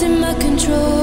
losing my control.